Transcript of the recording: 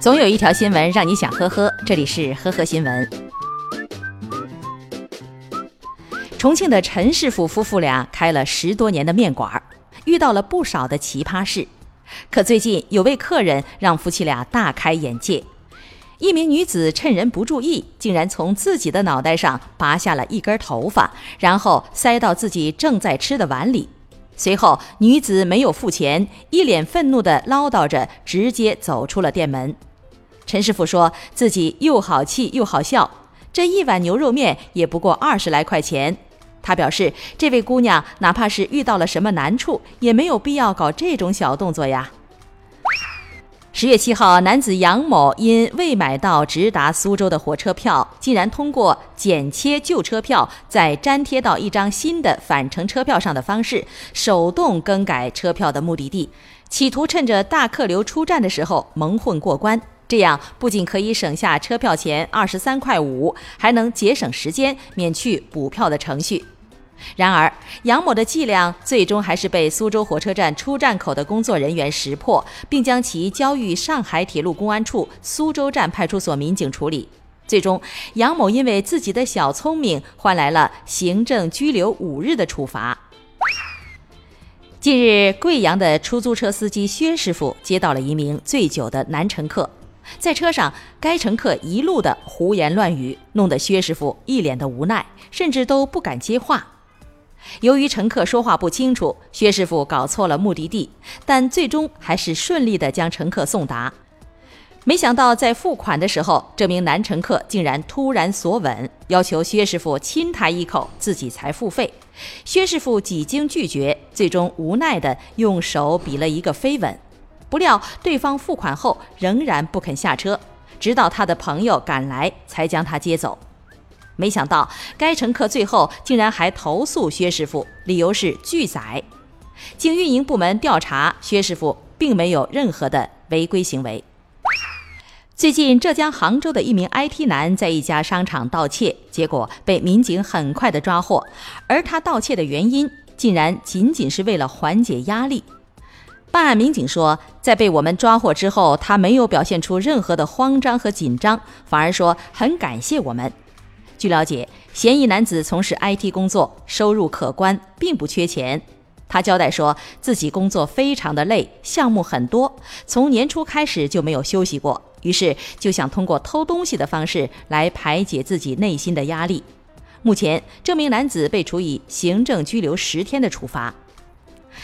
总有一条新闻让你想呵呵，这里是呵呵新闻。重庆的陈师傅夫妇俩开了十多年的面馆，遇到了不少的奇葩事。可最近有位客人让夫妻俩大开眼界，一名女子趁人不注意，竟然从自己的脑袋上拔下了一根头发，然后塞到自己正在吃的碗里。随后，女子没有付钱，一脸愤怒地唠叨着，直接走出了店门。陈师傅说自己又好气又好笑，这一碗牛肉面也不过二十来块钱。他表示，这位姑娘哪怕是遇到了什么难处，也没有必要搞这种小动作呀。十月七号，男子杨某因未买到直达苏州的火车票，竟然通过剪切旧车票，再粘贴到一张新的返程车票上的方式，手动更改车票的目的地，企图趁着大客流出站的时候蒙混过关。这样不仅可以省下车票钱二十三块五，还能节省时间，免去补票的程序。然而，杨某的伎俩最终还是被苏州火车站出站口的工作人员识破，并将其交予上海铁路公安处苏州站派出所民警处理。最终，杨某因为自己的小聪明，换来了行政拘留五日的处罚。近日，贵阳的出租车司机薛师傅接到了一名醉酒的男乘客，在车上，该乘客一路的胡言乱语，弄得薛师傅一脸的无奈，甚至都不敢接话。由于乘客说话不清楚，薛师傅搞错了目的地，但最终还是顺利的将乘客送达。没想到在付款的时候，这名男乘客竟然突然索吻，要求薛师傅亲他一口，自己才付费。薛师傅几经拒绝，最终无奈的用手比了一个飞吻。不料对方付款后仍然不肯下车，直到他的朋友赶来才将他接走。没想到，该乘客最后竟然还投诉薛师傅，理由是拒载。经运营部门调查，薛师傅并没有任何的违规行为。最近，浙江杭州的一名 IT 男在一家商场盗窃，结果被民警很快的抓获。而他盗窃的原因，竟然仅仅是为了缓解压力。办案民警说，在被我们抓获之后，他没有表现出任何的慌张和紧张，反而说很感谢我们。据了解，嫌疑男子从事 IT 工作，收入可观，并不缺钱。他交代说，自己工作非常的累，项目很多，从年初开始就没有休息过，于是就想通过偷东西的方式来排解自己内心的压力。目前，这名男子被处以行政拘留十天的处罚。